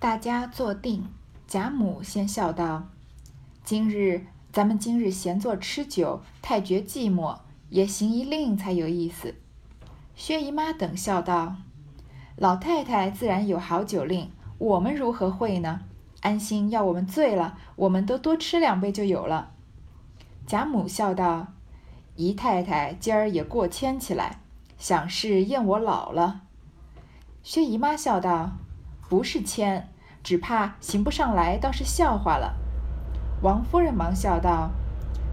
大家坐定。贾母先笑道：“今日咱们今日闲坐吃酒，太觉寂寞，也行一令才有意思。”薛姨妈等笑道：“老太太自然有好酒令，我们如何会呢？安心要我们醉了，我们都多吃两杯就有了。”贾母笑道：“姨太太今儿也过谦起来，想是厌我老了。”薛姨妈笑道：“不是谦，只怕行不上来，倒是笑话了。”王夫人忙笑道：“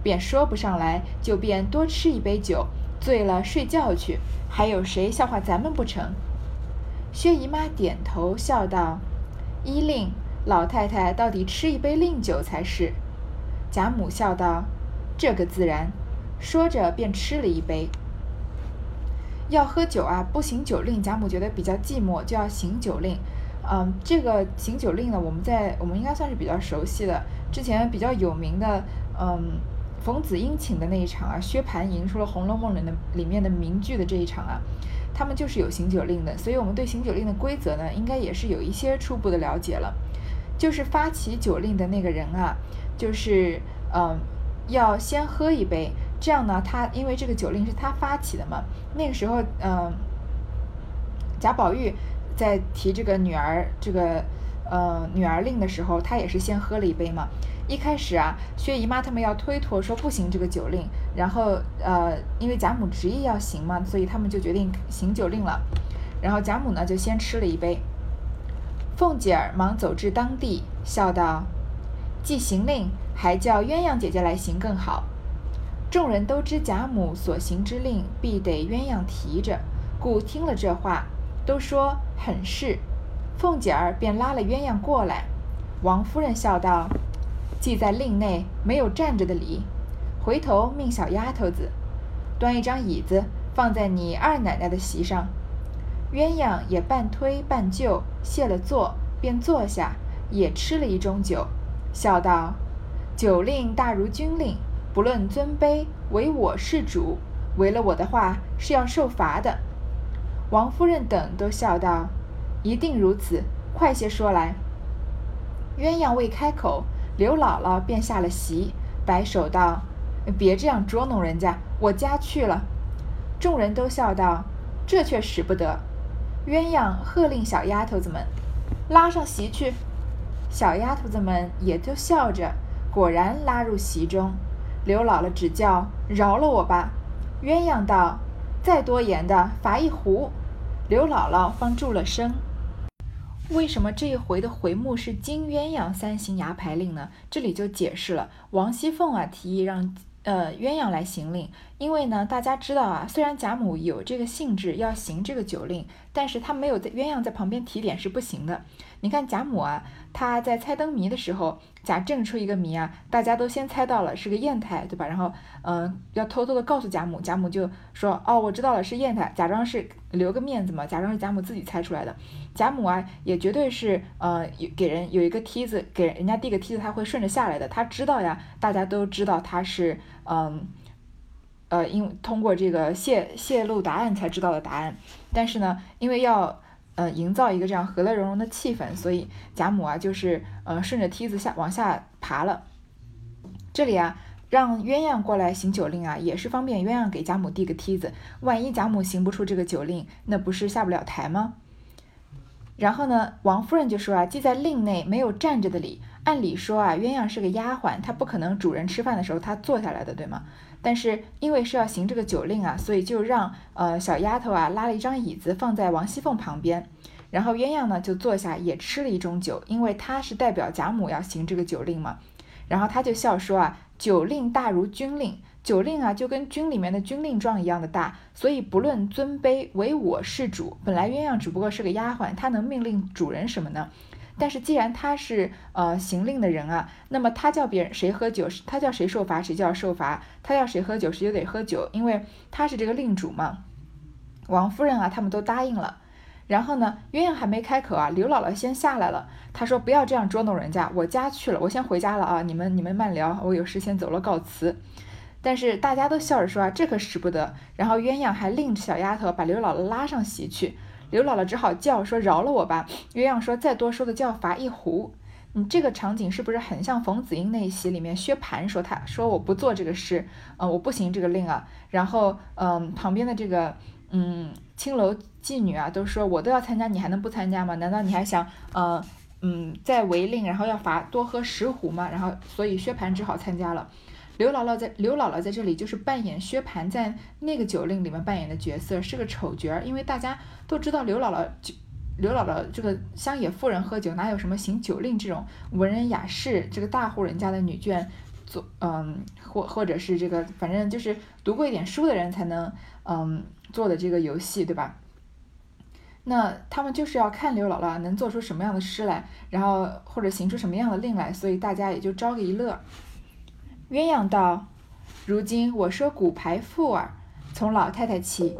便说不上来，就便多吃一杯酒，醉了睡觉去，还有谁笑话咱们不成？”薛姨妈点头笑道：“依令，老太太到底吃一杯令酒才是。”贾母笑道：“这个自然。”说着便吃了一杯。要喝酒啊，不行酒令，贾母觉得比较寂寞，就要行酒令。嗯，这个行酒令呢，我们在我们应该算是比较熟悉的。之前比较有名的，嗯，冯子英请的那一场啊，薛蟠吟出了《红楼梦》里的里面的名句的这一场啊，他们就是有行酒令的。所以我们对行酒令的规则呢，应该也是有一些初步的了解了。就是发起酒令的那个人啊，就是嗯，要先喝一杯。这样呢，他因为这个酒令是他发起的嘛，那个时候，嗯，贾宝玉在提这个女儿这个呃女儿令的时候，他也是先喝了一杯嘛。一开始啊，薛姨妈他们要推脱说不行这个酒令，然后呃，因为贾母执意要行嘛，所以他们就决定行酒令了。然后贾母呢就先吃了一杯。凤姐儿忙走至当地，笑道：“既行令，还叫鸳鸯姐姐来行更好。”众人都知贾母所行之令必得鸳鸯提着，故听了这话，都说很是。凤姐儿便拉了鸳鸯过来。王夫人笑道：“既在令内，没有站着的理。回头命小丫头子端一张椅子放在你二奶奶的席上。”鸳鸯也半推半就，谢了座，便坐下，也吃了一盅酒，笑道：“酒令大如军令。”不论尊卑，唯我是主。违了我的话，是要受罚的。王夫人等都笑道：“一定如此，快些说来。”鸳鸯未开口，刘姥姥便下了席，摆手道：“别这样捉弄人家，我家去了。”众人都笑道：“这却使不得。”鸳鸯喝令小丫头子们拉上席去，小丫头子们也都笑着，果然拉入席中。刘姥姥只叫饶了我吧，鸳鸯道：“再多言的罚一壶。”刘姥姥方住了声。为什么这一回的回目是金鸳鸯三行牙牌令呢？这里就解释了，王熙凤啊提议让呃鸳鸯来行令，因为呢大家知道啊，虽然贾母有这个兴致要行这个酒令，但是她没有在鸳鸯在旁边提点是不行的。你看贾母啊，她在猜灯谜的时候。贾政出一个谜啊，大家都先猜到了是个砚台，对吧？然后，嗯，要偷偷的告诉贾母，贾母就说：“哦，我知道了，是砚台。”假装是留个面子嘛，假装是贾母自己猜出来的。贾母啊，也绝对是，呃，给人有一个梯子，给人家递个梯子，他会顺着下来的。他知道呀，大家都知道他是，嗯，呃，因通过这个泄泄露答案才知道的答案。但是呢，因为要。呃，营造一个这样和乐融融的气氛，所以贾母啊，就是呃顺着梯子下往下爬了。这里啊，让鸳鸯过来行酒令啊，也是方便鸳鸯给贾母递个梯子。万一贾母行不出这个酒令，那不是下不了台吗？然后呢，王夫人就说啊，既在令内，没有站着的理。按理说啊，鸳鸯是个丫鬟，她不可能主人吃饭的时候她坐下来的，对吗？但是因为是要行这个酒令啊，所以就让呃小丫头啊拉了一张椅子放在王熙凤旁边，然后鸳鸯呢就坐下也吃了一盅酒，因为她是代表贾母要行这个酒令嘛。然后他就笑说啊，酒令大如军令，酒令啊就跟军里面的军令状一样的大，所以不论尊卑，唯我是主。本来鸳鸯只不过是个丫鬟，她能命令主人什么呢？但是既然他是呃行令的人啊，那么他叫别人谁喝酒，他叫谁受罚，谁就要受罚；他要谁喝酒，谁就得喝酒，因为他是这个令主嘛。王夫人啊，他们都答应了。然后呢，鸳鸯还没开口啊，刘姥姥先下来了。她说：“不要这样捉弄人家，我家去了，我先回家了啊，你们你们慢聊，我有事先走了，告辞。”但是大家都笑着说啊，这可使不得。然后鸳鸯还令小丫头把刘姥姥拉上席去。刘姥姥只好叫说：“饶了我吧！”鸳鸯说：“再多说的就要罚一壶。”你这个场景是不是很像冯子英那一席里面薛蟠说他说我不做这个事，呃，我不行这个令啊。然后，嗯，旁边的这个，嗯，青楼妓女啊，都说我都要参加，你还能不参加吗？难道你还想，呃，嗯，再违令，然后要罚多喝十壶吗？然后，所以薛蟠只好参加了。刘姥姥在刘姥姥在这里就是扮演薛蟠在那个酒令里面扮演的角色，是个丑角儿，因为大家都知道刘姥姥就。刘姥姥这个乡野妇人喝酒，哪有什么行酒令这种文人雅士，这个大户人家的女眷做，嗯，或或者是这个，反正就是读过一点书的人才能，嗯，做的这个游戏，对吧？那他们就是要看刘姥姥能做出什么样的诗来，然后或者行出什么样的令来，所以大家也就招个一乐。鸳鸯道：“如今我说骨牌妇儿，从老太太起，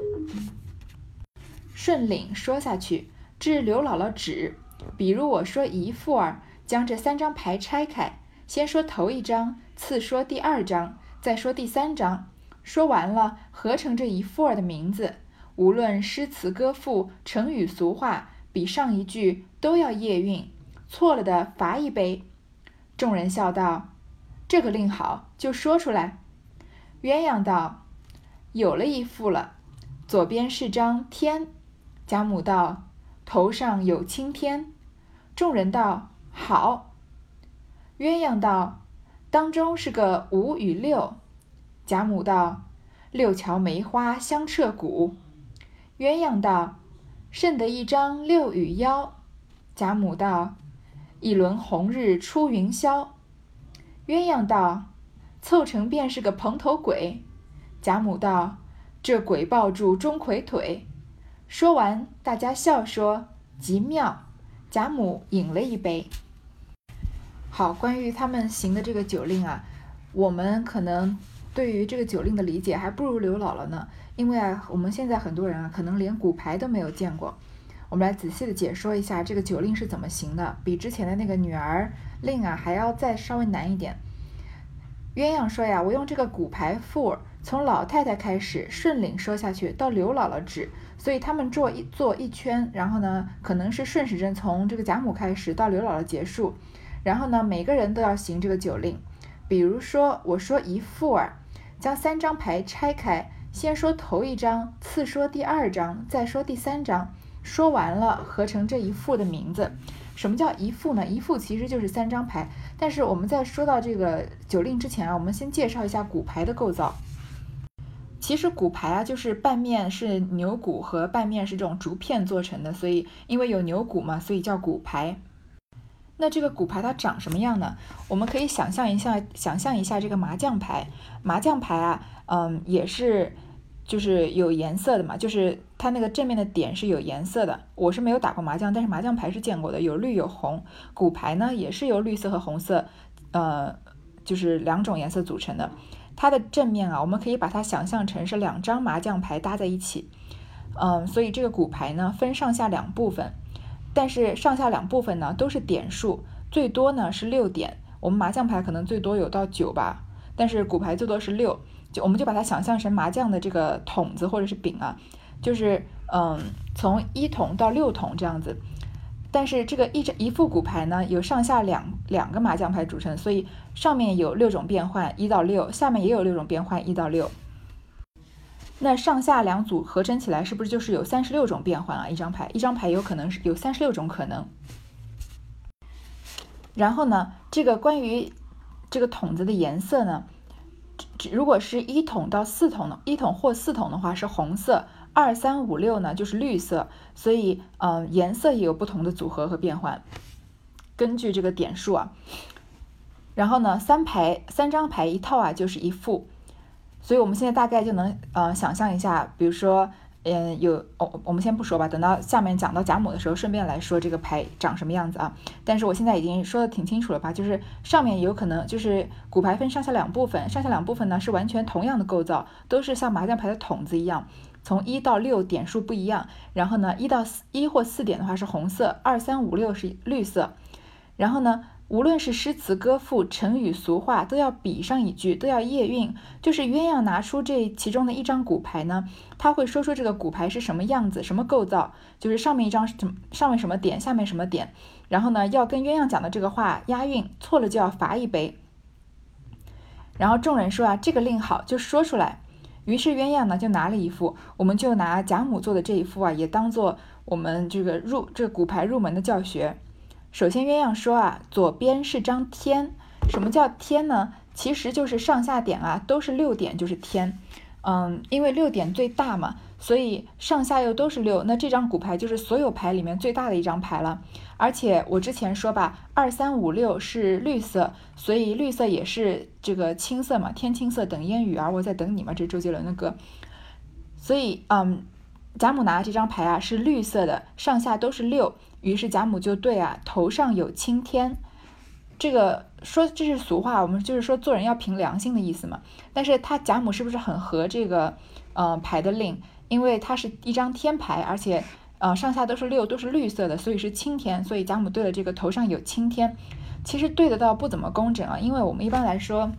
顺领说下去。”至刘姥姥止，比如我说姨父儿，将这三张牌拆开，先说头一张，次说第二张，再说第三张，说完了合成这一副儿的名字。无论诗词歌赋、成语俗话，比上一句都要押韵，错了的罚一杯。众人笑道：“这个令好，就说出来。”鸳鸯道：“有了一副了，左边是张天。”贾母道。头上有青天，众人道好。鸳鸯道：“当中是个五与六。”贾母道：“六桥梅花香彻骨。”鸳鸯道：“甚得一张六与幺。”贾母道：“一轮红日出云霄。”鸳鸯道：“凑成便是个蓬头鬼。”贾母道：“这鬼抱住钟馗腿。”说完，大家笑说极妙。贾母饮了一杯。好，关于他们行的这个酒令啊，我们可能对于这个酒令的理解还不如刘姥姥呢。因为啊，我们现在很多人啊，可能连骨牌都没有见过。我们来仔细的解说一下这个酒令是怎么行的，比之前的那个女儿令啊还要再稍微难一点。鸳鸯说呀，我用这个骨牌 four，，从老太太开始顺领说下去，到刘姥姥止。所以他们做一做一圈，然后呢，可能是顺时针从这个贾母开始到刘姥姥结束，然后呢，每个人都要行这个酒令。比如说，我说一副儿，将三张牌拆开，先说头一张，次说第二张，再说第三张，说完了合成这一副的名字。什么叫一副呢？一副其实就是三张牌。但是我们在说到这个酒令之前啊，我们先介绍一下骨牌的构造。其实骨牌啊，就是半面是牛骨和半面是这种竹片做成的，所以因为有牛骨嘛，所以叫骨牌。那这个骨牌它长什么样呢？我们可以想象一下，想象一下这个麻将牌。麻将牌啊，嗯，也是就是有颜色的嘛，就是它那个正面的点是有颜色的。我是没有打过麻将，但是麻将牌是见过的，有绿有红。骨牌呢，也是由绿色和红色，呃，就是两种颜色组成的。它的正面啊，我们可以把它想象成是两张麻将牌搭在一起，嗯，所以这个骨牌呢分上下两部分，但是上下两部分呢都是点数，最多呢是六点。我们麻将牌可能最多有到九吧，但是骨牌最多是六，就我们就把它想象成麻将的这个筒子或者是饼啊，就是嗯从一筒到六筒这样子。但是这个一张一副骨牌呢，有上下两两个麻将牌组成，所以上面有六种变换一到六，下面也有六种变换一到六。那上下两组合成起来，是不是就是有三十六种变换啊？一张牌，一张牌有可能是有三十六种可能。然后呢，这个关于这个筒子的颜色呢，如果是一桶到四桶的，一桶或四桶的话是红色。二三五六呢，就是绿色，所以嗯，颜色也有不同的组合和变换，根据这个点数啊。然后呢，三排三张牌一套啊，就是一副，所以我们现在大概就能呃想象一下，比如说嗯有哦，我们先不说吧，等到下面讲到贾母的时候，顺便来说这个牌长什么样子啊。但是我现在已经说的挺清楚了吧，就是上面有可能就是骨牌分上下两部分，上下两部分呢是完全同样的构造，都是像麻将牌的筒子一样。从一到六点数不一样，然后呢，一到四一或四点的话是红色，二三五六是绿色，然后呢，无论是诗词歌赋、成语俗话，都要比上一句，都要押韵。就是鸳鸯拿出这其中的一张骨牌呢，他会说出这个骨牌是什么样子、什么构造，就是上面一张什么上面什么点，下面什么点，然后呢要跟鸳鸯讲的这个话押韵，错了就要罚一杯。然后众人说啊，这个令好，就说出来。于是鸳鸯呢就拿了一副，我们就拿贾母做的这一副啊，也当做我们这个入这个骨牌入门的教学。首先鸳鸯说啊，左边是张天，什么叫天呢？其实就是上下点啊，都是六点就是天。嗯，因为六点最大嘛，所以上下又都是六，那这张骨牌就是所有牌里面最大的一张牌了。而且我之前说吧，二三五六是绿色，所以绿色也是这个青色嘛，天青色等烟雨，而我在等你嘛，这是周杰伦的歌。所以，嗯，贾母拿这张牌啊是绿色的，上下都是六，于是贾母就对啊，头上有青天。这个说这是俗话，我们就是说做人要凭良心的意思嘛。但是他贾母是不是很合这个呃牌的令？因为它是一张天牌，而且呃上下都是六，都是绿色的，所以是青天。所以贾母对了这个头上有青天，其实对得到不怎么工整啊。因为我们一般来说，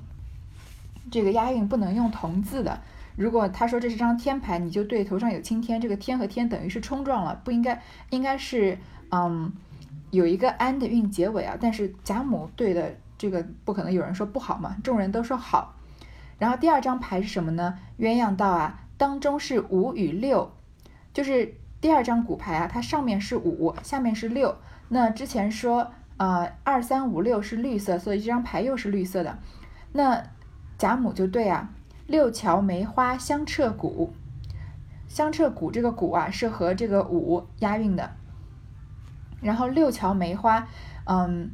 这个押韵不能用同字的。如果他说这是张天牌，你就对头上有青天，这个天和天等于是冲撞了，不应该，应该是嗯。有一个安的韵结尾啊，但是贾母对的这个不可能有人说不好嘛，众人都说好。然后第二张牌是什么呢？鸳鸯道啊，当中是五与六，就是第二张骨牌啊，它上面是五，下面是六。那之前说呃二三五六是绿色，所以这张牌又是绿色的。那贾母就对啊，六桥梅花香彻骨，香彻骨这个骨啊是和这个五押韵的。然后六桥梅花，嗯，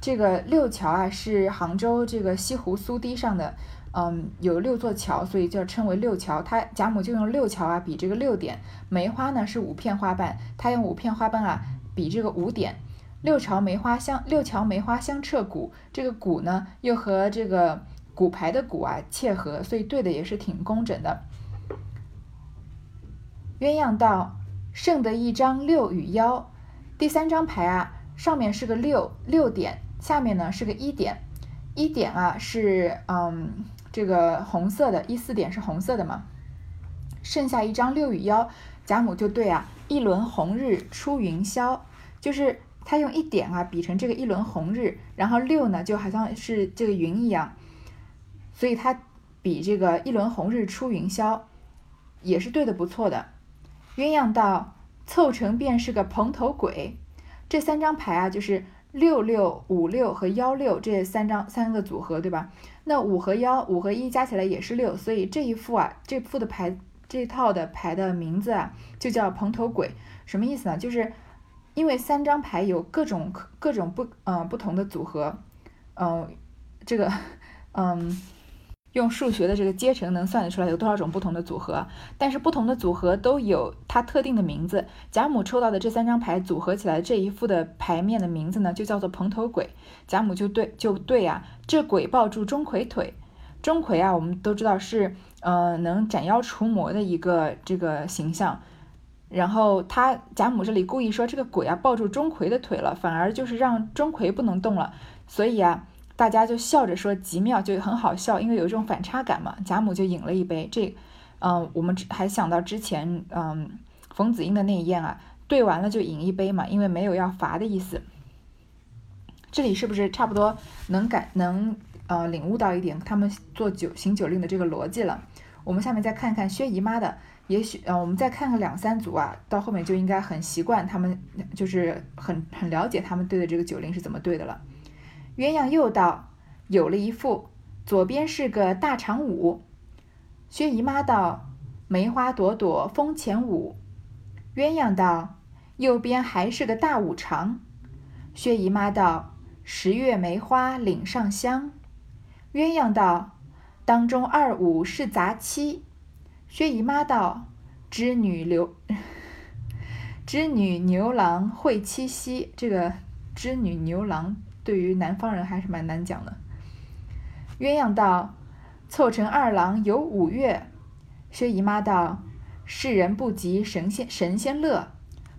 这个六桥啊是杭州这个西湖苏堤上的，嗯，有六座桥，所以就称为六桥。它贾母就用六桥啊比这个六点，梅花呢是五片花瓣，他用五片花瓣啊比这个五点。六桥梅花香，六桥梅花香彻骨，这个骨呢又和这个骨牌的骨啊切合，所以对的也是挺工整的。鸳鸯道：“剩得一张六与幺。”第三张牌啊，上面是个六六点，下面呢是个一点，一点啊是嗯这个红色的，一四点是红色的嘛。剩下一张六与幺，贾母就对啊，一轮红日出云霄，就是他用一点啊比成这个一轮红日，然后六呢就好像是这个云一样，所以他比这个一轮红日出云霄，也是对的不错的。鸳鸯道。凑成便是个蓬头鬼，这三张牌啊，就是六六五六和幺六这三张三个组合，对吧？那五和幺，五和一加起来也是六，所以这一副啊，这副的牌，这套的牌的名字啊，就叫蓬头鬼。什么意思呢？就是因为三张牌有各种各种不嗯不同的组合，嗯，这个 嗯。用数学的这个阶乘能算得出来有多少种不同的组合，但是不同的组合都有它特定的名字。贾母抽到的这三张牌组合起来这一副的牌面的名字呢，就叫做蓬头鬼。贾母就对就对啊，这鬼抱住钟馗腿，钟馗啊，我们都知道是呃能斩妖除魔的一个这个形象。然后他贾母这里故意说这个鬼啊抱住钟馗的腿了，反而就是让钟馗不能动了，所以啊。大家就笑着说极妙，就很好笑，因为有一种反差感嘛。贾母就饮了一杯，这，嗯，我们还想到之前，嗯，冯子英的那一宴啊，对完了就饮一杯嘛，因为没有要罚的意思。这里是不是差不多能感能呃领悟到一点他们做酒行酒令的这个逻辑了？我们下面再看看薛姨妈的，也许呃我们再看看两三组啊，到后面就应该很习惯他们，就是很很了解他们对的这个酒令是怎么对的了。鸳鸯又道：“有了一副，左边是个大长舞。”薛姨妈道：“梅花朵朵风前舞。”鸳鸯道：“右边还是个大五常。”薛姨妈道：“十月梅花岭上香。”鸳鸯道：“当中二五是杂七。”薛姨妈道：“织女牛，织女牛郎会七夕。”这个织女牛郎。对于南方人还是蛮难讲的。鸳鸯道：“凑成二郎有五月。”薛姨妈道：“世人不及神仙神仙乐。”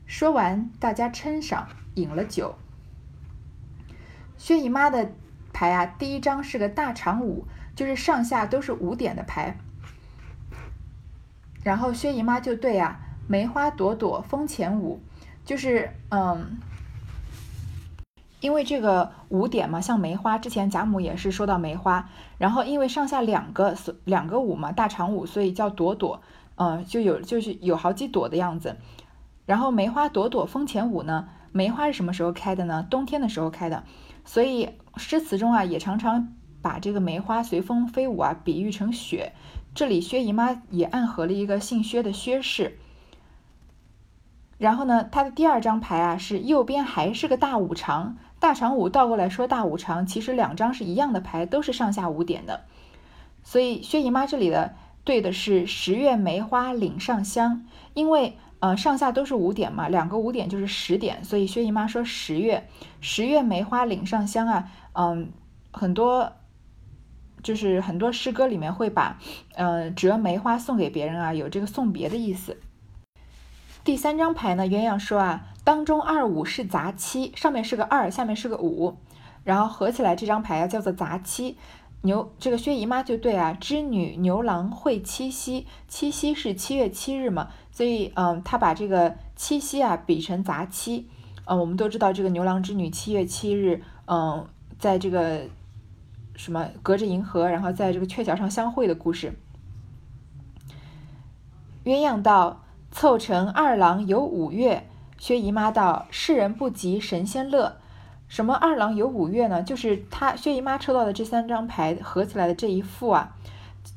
说完，大家称赏，饮了酒。薛姨妈的牌啊，第一张是个大长五，就是上下都是五点的牌。然后薛姨妈就对啊，梅花朵朵风前舞，就是嗯，因为这个五点嘛，像梅花，之前贾母也是说到梅花，然后因为上下两个两个五嘛，大长五，所以叫朵朵，嗯，就有就是有好几朵的样子。然后梅花朵朵风前舞呢，梅花是什么时候开的呢？冬天的时候开的，所以诗词中啊也常常把这个梅花随风飞舞啊比喻成雪。这里薛姨妈也暗合了一个姓薛的薛氏。然后呢，它的第二张牌啊是右边还是个大五长，大长五倒过来说大五长，其实两张是一样的牌，都是上下五点的。所以薛姨妈这里的对的是十月梅花岭上香，因为呃上下都是五点嘛，两个五点就是十点，所以薛姨妈说十月十月梅花岭上香啊，嗯，很多。就是很多诗歌里面会把，呃，折梅花送给别人啊，有这个送别的意思。第三张牌呢，鸳鸯说啊，当中二五是杂七，上面是个二，下面是个五，然后合起来这张牌啊叫做杂七。牛这个薛姨妈就对啊，织女牛郎会七夕，七夕是七月七日嘛，所以嗯，他把这个七夕啊比成杂七。嗯，我们都知道这个牛郎织女七月七日，嗯，在这个。什么隔着银河，然后在这个鹊桥上相会的故事。鸳鸯道：“凑成二郎有五岳。”薛姨妈道：“世人不及神仙乐。”什么二郎有五岳呢？就是他薛姨妈抽到的这三张牌合起来的这一副啊，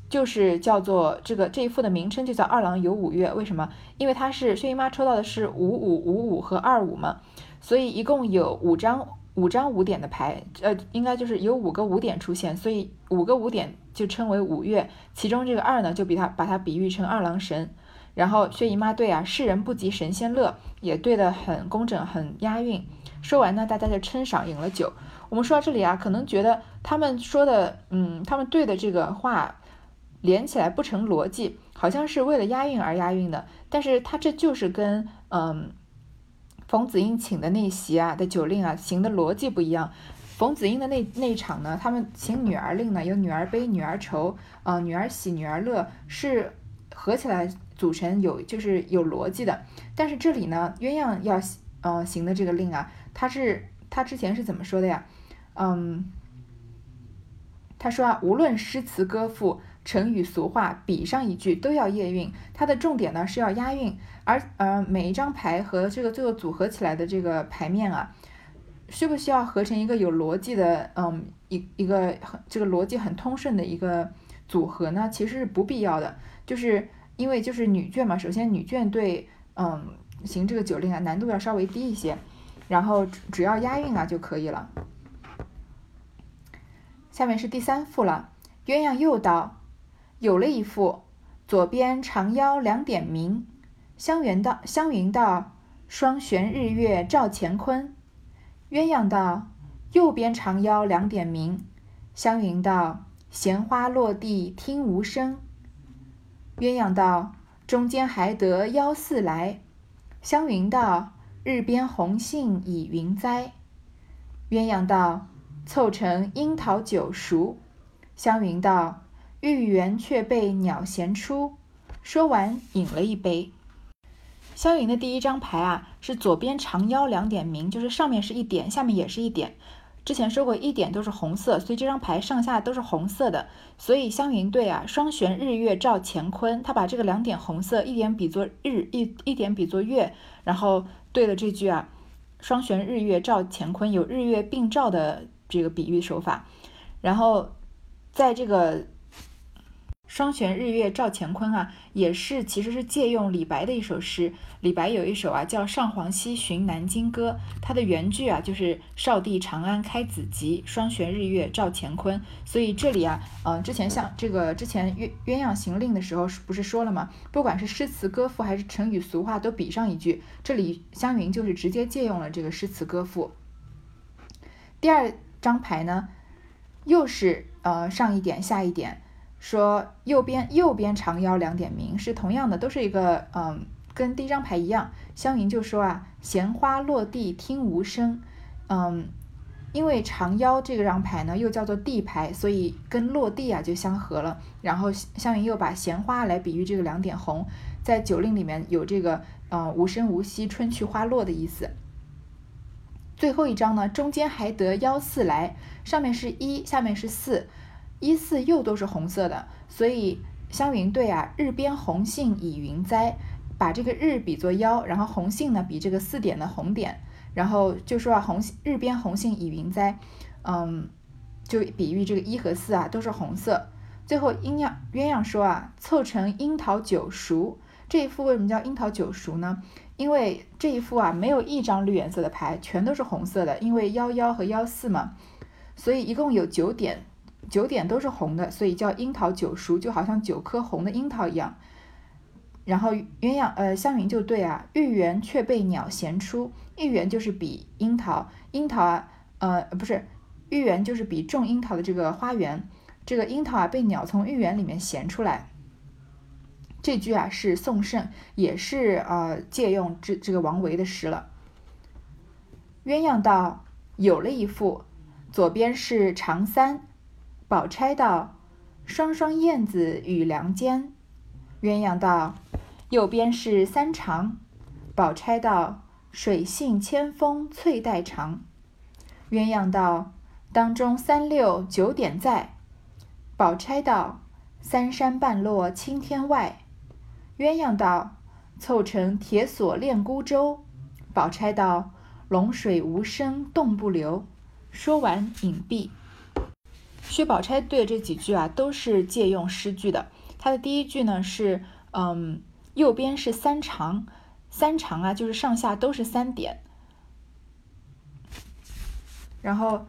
就是叫做这个这一副的名称就叫二郎有五岳。为什么？因为它是薛姨妈抽到的是五五五五和二五嘛，所以一共有五张。五张五点的牌，呃，应该就是有五个五点出现，所以五个五点就称为五岳。其中这个二呢，就比它把它比喻成二郎神。然后薛姨妈对啊，世人不及神仙乐，也对得很工整，很押韵。说完呢，大家就称赏饮了酒。我们说到这里啊，可能觉得他们说的，嗯，他们对的这个话连起来不成逻辑，好像是为了押韵而押韵的。但是他这就是跟，嗯。冯子英请的那席啊的酒令啊，行的逻辑不一样。冯子英的那那场呢，他们请女儿令呢，有女儿悲、女儿愁，啊，女儿喜、女儿乐，是合起来组成有就是有逻辑的。但是这里呢，鸳鸯要嗯行的这个令啊，他是他之前是怎么说的呀？嗯，他说啊，无论诗词歌赋。成语俗话，比上一句都要押韵，它的重点呢是要押韵，而呃每一张牌和这个最后组合起来的这个牌面啊，需不需要合成一个有逻辑的，嗯一一个很这个逻辑很通顺的一个组合呢？其实是不必要的，就是因为就是女眷嘛，首先女眷对嗯行这个酒令啊难度要稍微低一些，然后只要押韵啊就可以了。下面是第三副了，鸳鸯又道。有了一副，左边长腰两点明，湘云道：“湘云道，双悬日月照乾坤。”鸳鸯道：“右边长腰两点明。”湘云道：“闲花落地听无声。”鸳鸯道：“中间还得腰四来。”湘云道：“日边红杏已云栽。”鸳鸯道：“凑成樱桃酒熟。”湘云道。玉圆却被鸟衔出。说完，饮了一杯。湘云的第一张牌啊，是左边长腰两点明，就是上面是一点，下面也是一点。之前说过，一点都是红色，所以这张牌上下都是红色的。所以湘云对啊，双悬日月照乾坤，他把这个两点红色，一点比作日，一一点比作月，然后对了这句啊，双悬日月照乾坤，有日月并照的这个比喻手法。然后在这个。双悬日月照乾坤啊，也是其实是借用李白的一首诗。李白有一首啊叫《上皇西巡南京歌》，它的原句啊就是“少帝长安开子集，双悬日月照乾坤”。所以这里啊，嗯，之前像这个之前鸳鸳鸯行令的时候，不是说了吗？不管是诗词歌赋还是成语俗话，都比上一句。这里湘云就是直接借用了这个诗词歌赋。第二张牌呢，又是呃上一点下一点。说右边右边长腰两点明是同样的，都是一个嗯，跟第一张牌一样。湘云就说啊，闲花落地听无声，嗯，因为长腰这个张牌呢又叫做地牌，所以跟落地啊就相合了。然后湘云又把闲花来比喻这个两点红，在酒令里面有这个呃无声无息、春去花落的意思。最后一张呢，中间还得幺四来，上面是一，下面是四，一四又都是红色的，所以湘云对啊，日边红杏倚云栽，把这个日比作幺，然后红杏呢比这个四点的红点，然后就说啊红日边红杏倚云栽，嗯，就比喻这个一和四啊都是红色。最后鸳鸯鸳鸯说啊，凑成樱桃九熟，这一副为什么叫樱桃九熟呢？因为这一副啊，没有一张绿颜色的牌，全都是红色的。因为幺幺和幺四嘛，所以一共有九点，九点都是红的，所以叫樱桃九熟，就好像九颗红的樱桃一样。然后鸳鸯呃湘云就对啊，玉园却被鸟衔出，玉园就是比樱桃，樱桃啊呃不是玉园就是比种樱桃的这个花园，这个樱桃啊被鸟从玉园里面衔出来。这句啊是宋盛，也是呃借用这这个王维的诗了。鸳鸯道：“有了一副，左边是长三。”宝钗道：“双双燕子与梁间。”鸳鸯道：“右边是三长。”宝钗道：“水性千峰翠带长。”鸳鸯道：“当中三六九点在。”宝钗道：“三山半落青天外。”鸳鸯道：“凑成铁锁链孤舟。”宝钗道：“龙水无声动不留。”说完隐蔽。薛宝钗对这几句啊，都是借用诗句的。它的第一句呢是，嗯，右边是三长，三长啊，就是上下都是三点。然后，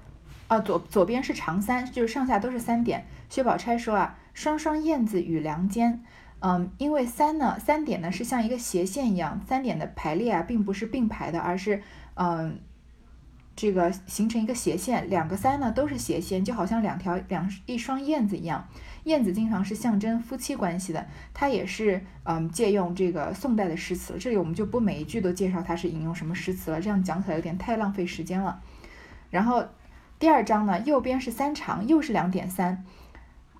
啊，左左边是长三，就是上下都是三点。薛宝钗说啊：“双双燕子与梁间。”嗯，因为三呢，三点呢是像一个斜线一样，三点的排列啊，并不是并排的，而是嗯，这个形成一个斜线，两个三呢都是斜线，就好像两条两一双燕子一样。燕子经常是象征夫妻关系的，它也是嗯借用这个宋代的诗词。这里我们就不每一句都介绍它是引用什么诗词了，这样讲起来有点太浪费时间了。然后第二章呢，右边是三长，又是两点三。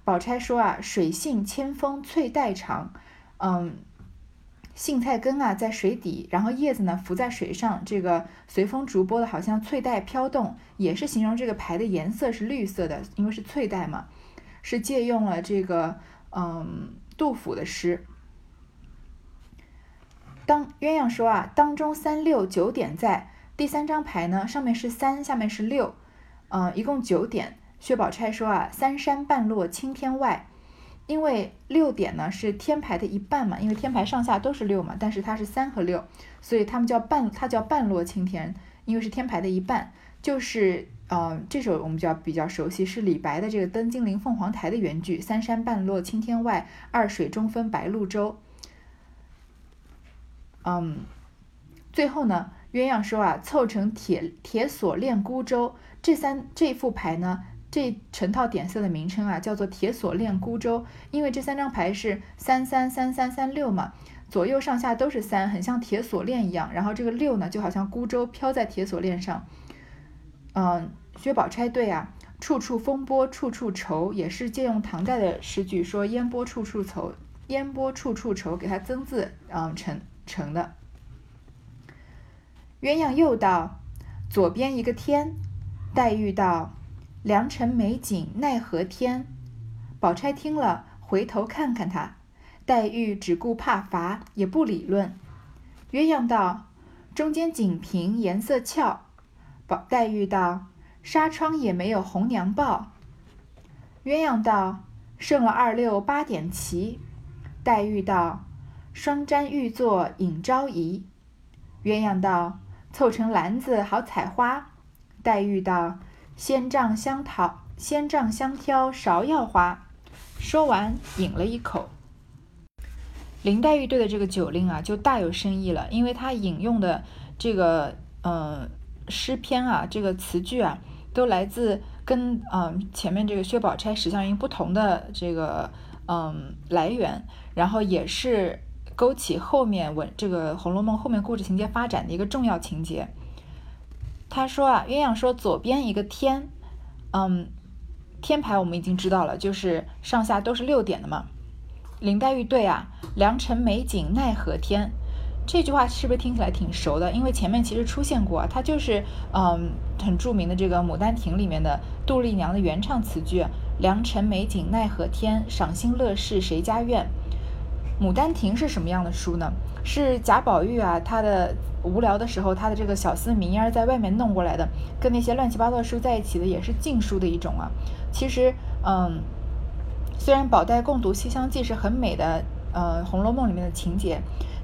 宝钗说啊，水性千峰翠带长，嗯，荇菜根啊在水底，然后叶子呢浮在水上，这个随风逐波的，好像翠带飘动，也是形容这个牌的颜色是绿色的，因为是翠带嘛，是借用了这个嗯杜甫的诗。当鸳鸯说啊，当中三六九点在，第三张牌呢上面是三，下面是六，嗯，一共九点。薛宝钗说啊，三山半落青天外，因为六点呢是天牌的一半嘛，因为天牌上下都是六嘛，但是它是三和六，所以他们叫半，它叫半落青天，因为是天牌的一半，就是呃这首我们就要比较熟悉，是李白的这个《登金陵凤凰台》的原句，三山半落青天外，二水中分白鹭洲。嗯，最后呢，鸳鸯说啊，凑成铁铁锁链孤舟，这三这副牌呢。这成套点色的名称啊，叫做铁锁链孤舟，因为这三张牌是三三三三三六嘛，左右上下都是三，很像铁锁链一样。然后这个六呢，就好像孤舟飘在铁锁链上。嗯，薛宝钗对啊，处处风波处处愁，也是借用唐代的诗句，说烟波处处愁，烟波处处愁，给它增字，嗯，成成的。鸳鸯又道，左边一个天，黛玉道。良辰美景奈何天？宝钗听了，回头看看他。黛玉只顾怕罚，也不理论。鸳鸯道：“中间锦屏颜色俏。”宝黛玉道：“纱窗也没有红娘报。”鸳鸯道：“剩了二六八点齐。”黛玉道：“双簪玉座引朝仪。”鸳鸯道：“凑成篮子好采花。”黛玉道：仙杖香桃，仙杖相挑芍药花。说完，饮了一口。林黛玉对的这个酒令啊，就大有深意了，因为她引用的这个呃诗篇啊，这个词句啊，都来自跟嗯前面这个薛宝钗、史湘云不同的这个嗯来源，然后也是勾起后面文这个《红楼梦》后面故事情节发展的一个重要情节。他说啊，鸳鸯说左边一个天，嗯，天牌我们已经知道了，就是上下都是六点的嘛。林黛玉对啊，良辰美景奈何天。这句话是不是听起来挺熟的？因为前面其实出现过，它就是嗯很著名的这个《牡丹亭》里面的杜丽娘的原唱词句：“良辰美景奈何天，赏心乐事谁家院。”《牡丹亭》是什么样的书呢？是贾宝玉啊，他的无聊的时候，他的这个小厮明烟在外面弄过来的，跟那些乱七八糟的书在一起的，也是禁书的一种啊。其实，嗯，虽然宝黛共读《西厢记》是很美的，呃，《红楼梦》里面的情节。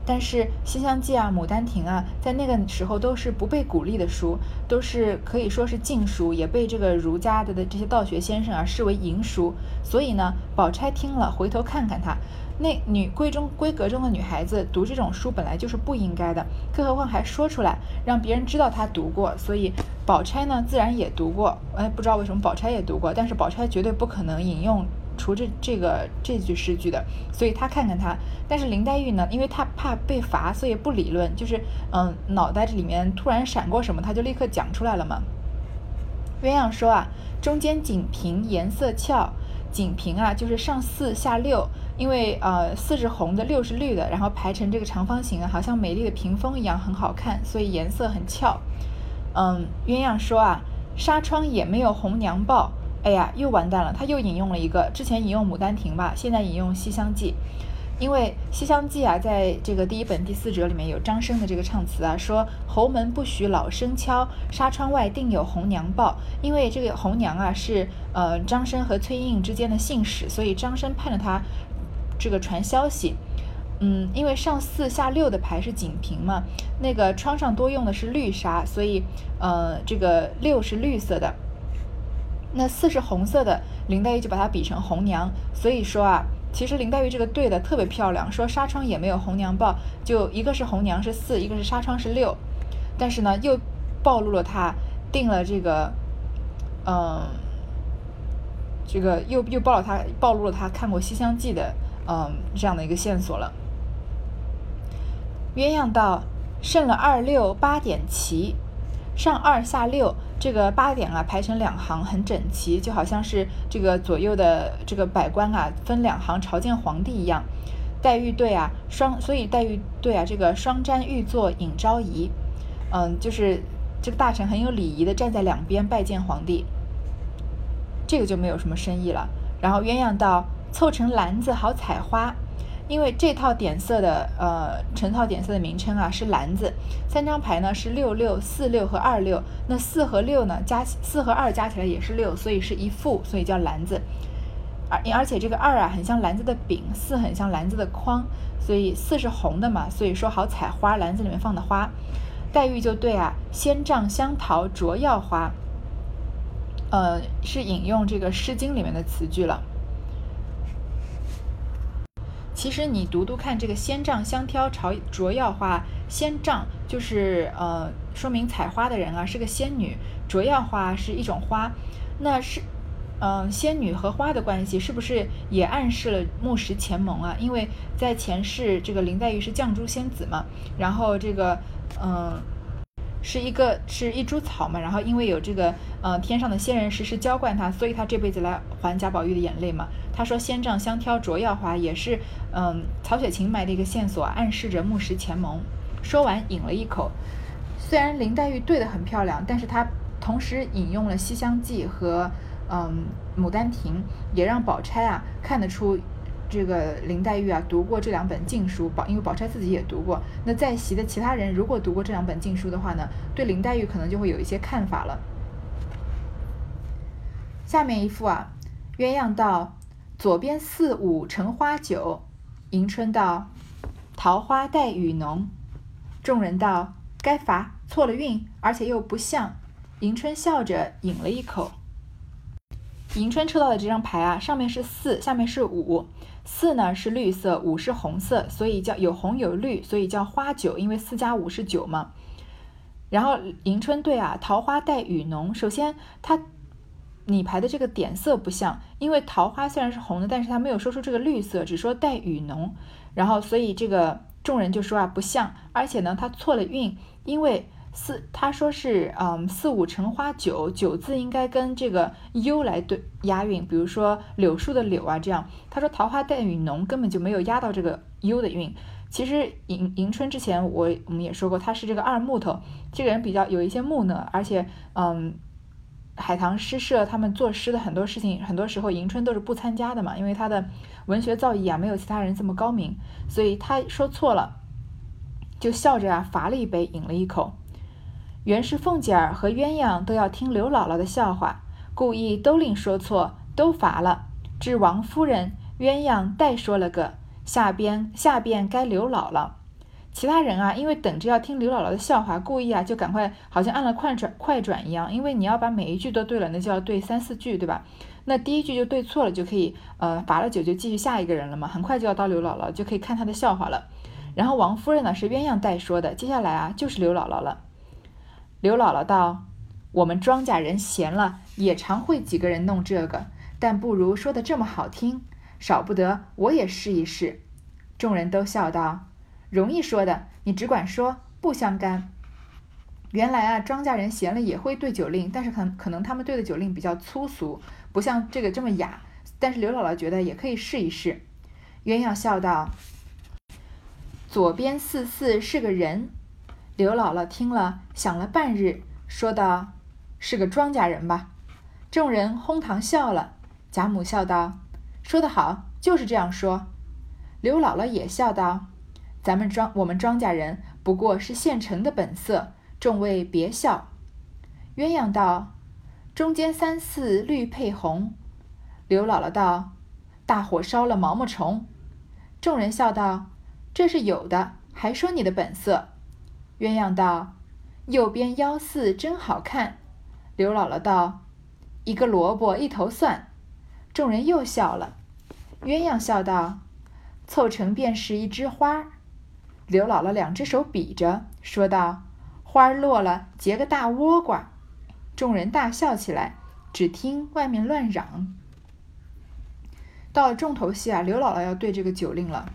但是《西厢记》啊，《牡丹亭》啊，在那个时候都是不被鼓励的书，都是可以说是禁书，也被这个儒家的这些道学先生啊视为淫书。所以呢，宝钗听了，回头看看他，那女闺中闺阁中的女孩子读这种书本来就是不应该的，更何况还说出来让别人知道她读过。所以宝钗呢，自然也读过。哎，不知道为什么宝钗也读过，但是宝钗绝对不可能引用。除这这个这句诗句的，所以她看看他，但是林黛玉呢，因为她怕被罚，所以不理论，就是嗯，脑袋里面突然闪过什么，她就立刻讲出来了嘛。鸳鸯说啊，中间锦屏颜色俏，锦屏啊就是上四下六，因为呃四是红的，六是绿的，然后排成这个长方形，好像美丽的屏风一样，很好看，所以颜色很俏。嗯，鸳鸯说啊，纱窗也没有红娘报。哎呀，又完蛋了！他又引用了一个，之前引用《牡丹亭》吧，现在引用《西厢记》，因为《西厢记》啊，在这个第一本第四折里面有张生的这个唱词啊，说侯门不许老生敲，纱窗外定有红娘报。因为这个红娘啊是呃张生和崔莺莺之间的信使，所以张生盼着他这个传消息。嗯，因为上四下六的牌是锦屏嘛，那个窗上多用的是绿纱，所以呃这个六是绿色的。那四是红色的，林黛玉就把它比成红娘。所以说啊，其实林黛玉这个对的特别漂亮。说纱窗也没有红娘报，就一个是红娘是四，一个是纱窗是六。但是呢，又暴露了她定了这个，嗯，这个又又暴露她暴露了她看过《西厢记》的，嗯，这样的一个线索了。鸳鸯道：“剩了二六八点齐，上二下六。”这个八点啊排成两行很整齐，就好像是这个左右的这个百官啊分两行朝见皇帝一样。黛玉对啊双，所以黛玉对啊这个双瞻玉座引昭仪，嗯，就是这个大臣很有礼仪的站在两边拜见皇帝。这个就没有什么深意了。然后鸳鸯道凑成篮子好采花。因为这套点色的呃成套点色的名称啊是篮子，三张牌呢是六六四六和二六，那四和六呢加四和二加起来也是六，所以是一副，所以叫篮子。而而且这个二啊很像篮子的柄，四很像篮子的筐，所以四是红的嘛，所以说好采花，篮子里面放的花。黛玉就对啊，仙杖香桃着药花，呃是引用这个《诗经》里面的词句了。其实你读读看，这个“仙杖香挑朝着药花”，仙杖就是呃，说明采花的人啊是个仙女，着药花是一种花，那是，嗯，仙女和花的关系是不是也暗示了木石前盟啊？因为在前世，这个林黛玉是绛珠仙子嘛，然后这个，嗯。是一个是一株草嘛，然后因为有这个呃天上的仙人时时浇灌它，所以它这辈子来还贾宝玉的眼泪嘛。他说仙杖香挑着药花也是嗯曹雪芹埋的一个线索，暗示着木石前盟。说完饮了一口，虽然林黛玉对的很漂亮，但是她同时引用了《西厢记》和嗯《牡丹亭》，也让宝钗啊看得出。这个林黛玉啊，读过这两本禁书，宝因为宝钗自己也读过。那在席的其他人如果读过这两本禁书的话呢，对林黛玉可能就会有一些看法了。下面一副啊，鸳鸯道：“左边四五成花酒。”迎春道：“桃花带雨浓。”众人道：“该罚，错了韵，而且又不像。”迎春笑着饮了一口。迎春抽到的这张牌啊，上面是四，下面是五。四呢是绿色，五是红色，所以叫有红有绿，所以叫花九，因为四加五是九嘛。然后迎春对啊，桃花带雨浓。首先它你排的这个点色不像，因为桃花虽然是红的，但是它没有说出这个绿色，只说带雨浓。然后所以这个众人就说啊不像，而且呢它错了韵，因为四，他说是嗯四五乘花九，九字应该跟这个优来对押韵，比如说柳树的柳啊这样。他说桃花带雨浓根本就没有押到这个优的韵。其实迎迎春之前我我们也说过，他是这个二木头，这个人比较有一些木讷，而且嗯。海棠诗社他们作诗的很多事情，很多时候迎春都是不参加的嘛，因为他的文学造诣啊没有其他人这么高明，所以他说错了，就笑着啊罚了一杯，饮了一口。原是凤姐儿和鸳鸯都要听刘姥姥的笑话，故意都令说错，都罚了。至王夫人、鸳鸯代说了个下边，下边该刘姥姥。其他人啊，因为等着要听刘姥姥的笑话，故意啊就赶快，好像按了快转快转一样。因为你要把每一句都对了，那就要对三四句，对吧？那第一句就对错了，就可以呃罚了酒，就继续下一个人了嘛。很快就要到刘姥姥，就可以看她的笑话了。然后王夫人呢是鸳鸯代说的，接下来啊就是刘姥姥了。刘姥姥道：“我们庄稼人闲了，也常会几个人弄这个，但不如说的这么好听，少不得我也试一试。”众人都笑道。容易说的，你只管说，不相干。原来啊，庄稼人闲了也会对酒令，但是可可能他们对的酒令比较粗俗，不像这个这么雅。但是刘姥姥觉得也可以试一试。鸳鸯笑道：“左边四四是个人。”刘姥姥听了，想了半日，说道：“是个庄稼人吧？”众人哄堂笑了。贾母笑道：“说得好，就是这样说。”刘姥姥也笑道。咱们庄我们庄稼人不过是现成的本色，众位别笑。鸳鸯道：“中间三四绿配红。”刘姥姥道：“大火烧了毛毛虫。”众人笑道：“这是有的，还说你的本色。”鸳鸯道：“右边幺四真好看。”刘姥姥道：“一个萝卜一头蒜。”众人又笑了。鸳鸯笑道：“凑成便是一枝花。”刘姥姥两只手比着，说道：“花落了，结个大倭瓜。”众人大笑起来。只听外面乱嚷。到了重头戏啊，刘姥姥要对这个酒令了。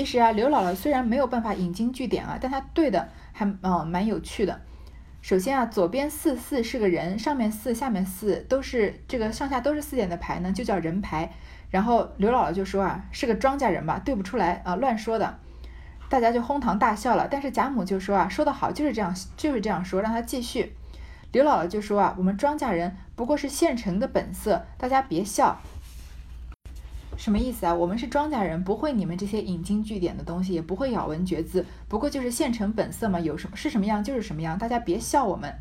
其实啊，刘姥姥虽然没有办法引经据典啊，但她对的还嗯蛮有趣的。首先啊，左边四四是个人，上面四下面四都是这个上下都是四点的牌呢，就叫人牌。然后刘姥姥就说啊，是个庄稼人吧，对不出来啊，乱说的，大家就哄堂大笑了。但是贾母就说啊，说得好，就是这样，就是这样说，让他继续。刘姥姥就说啊，我们庄稼人不过是现成的本色，大家别笑。什么意思啊？我们是庄稼人，不会你们这些引经据典的东西，也不会咬文嚼字，不过就是现成本色嘛，有什么是什么样就是什么样，大家别笑我们。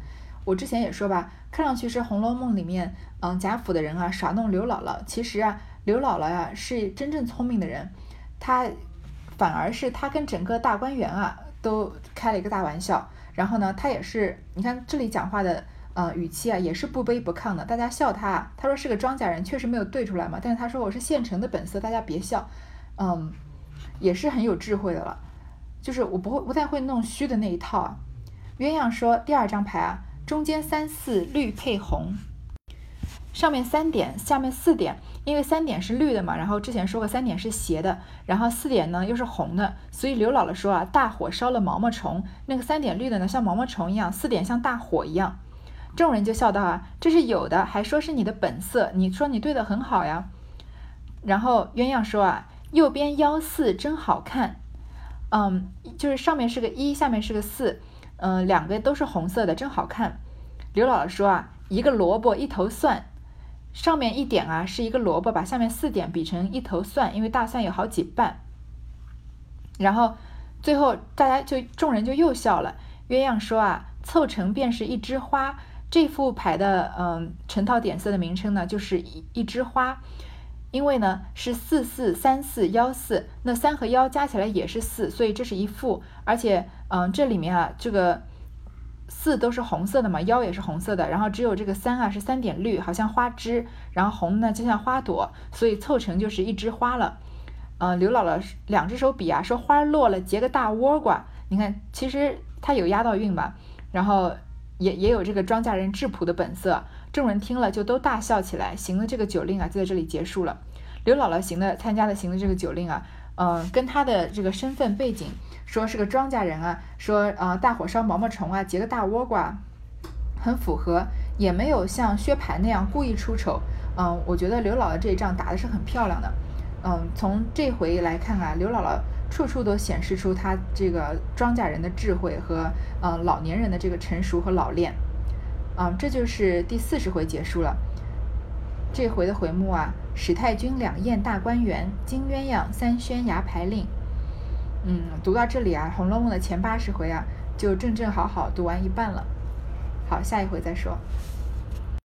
我之前也说吧，看上去是《红楼梦》里面，嗯，贾府的人啊耍弄刘姥姥，其实啊。刘姥姥呀，是真正聪明的人，她反而是她跟整个大观园啊都开了一个大玩笑。然后呢，她也是，你看这里讲话的呃语气啊，也是不卑不亢的。大家笑她，她说是个庄稼人，确实没有对出来嘛。但是他说我是现成的本色，大家别笑，嗯，也是很有智慧的了。就是我不会不太会弄虚的那一套啊。鸳鸯说第二张牌啊，中间三四绿配红。上面三点，下面四点，因为三点是绿的嘛，然后之前说过三点是斜的，然后四点呢又是红的，所以刘姥姥说啊，大火烧了毛毛虫，那个三点绿的呢像毛毛虫一样，四点像大火一样，众人就笑道啊，这是有的，还说是你的本色，你说你对的很好呀。然后鸳鸯说啊，右边幺四真好看，嗯，就是上面是个一，下面是个四，嗯，两个都是红色的，真好看。刘姥姥说啊，一个萝卜一头蒜。上面一点啊是一个萝卜，把下面四点比成一头蒜，因为大蒜有好几瓣。然后最后大家就众人就又笑了。鸳鸯说啊，凑成便是一枝花。这副牌的嗯成套点色的名称呢，就是一一枝花，因为呢是四四三四幺四，那三和幺加起来也是四，所以这是一副。而且嗯这里面啊这个。四都是红色的嘛，幺也是红色的，然后只有这个三啊是三点绿，好像花枝，然后红呢就像花朵，所以凑成就是一枝花了。嗯，刘姥姥两只手比啊，说花落了结个大倭瓜，你看其实它有押到韵吧，然后也也有这个庄稼人质朴的本色，众人听了就都大笑起来。行的这个酒令啊就在这里结束了。刘姥姥行的参加的行的这个酒令啊，嗯，跟她的这个身份背景。说是个庄稼人啊，说呃大火烧毛毛虫啊，结个大倭瓜，很符合，也没有像薛蟠那样故意出丑。嗯，我觉得刘姥姥这一仗打的是很漂亮的。嗯，从这回来看啊，刘姥姥处处都显示出他这个庄稼人的智慧和呃老年人的这个成熟和老练。嗯，这就是第四十回结束了。这回的回目啊，史太君两宴大观园，金鸳鸯三宣牙牌令。嗯，读到这里啊，《红楼梦》的前八十回啊，就正正好好读完一半了。好，下一回再说。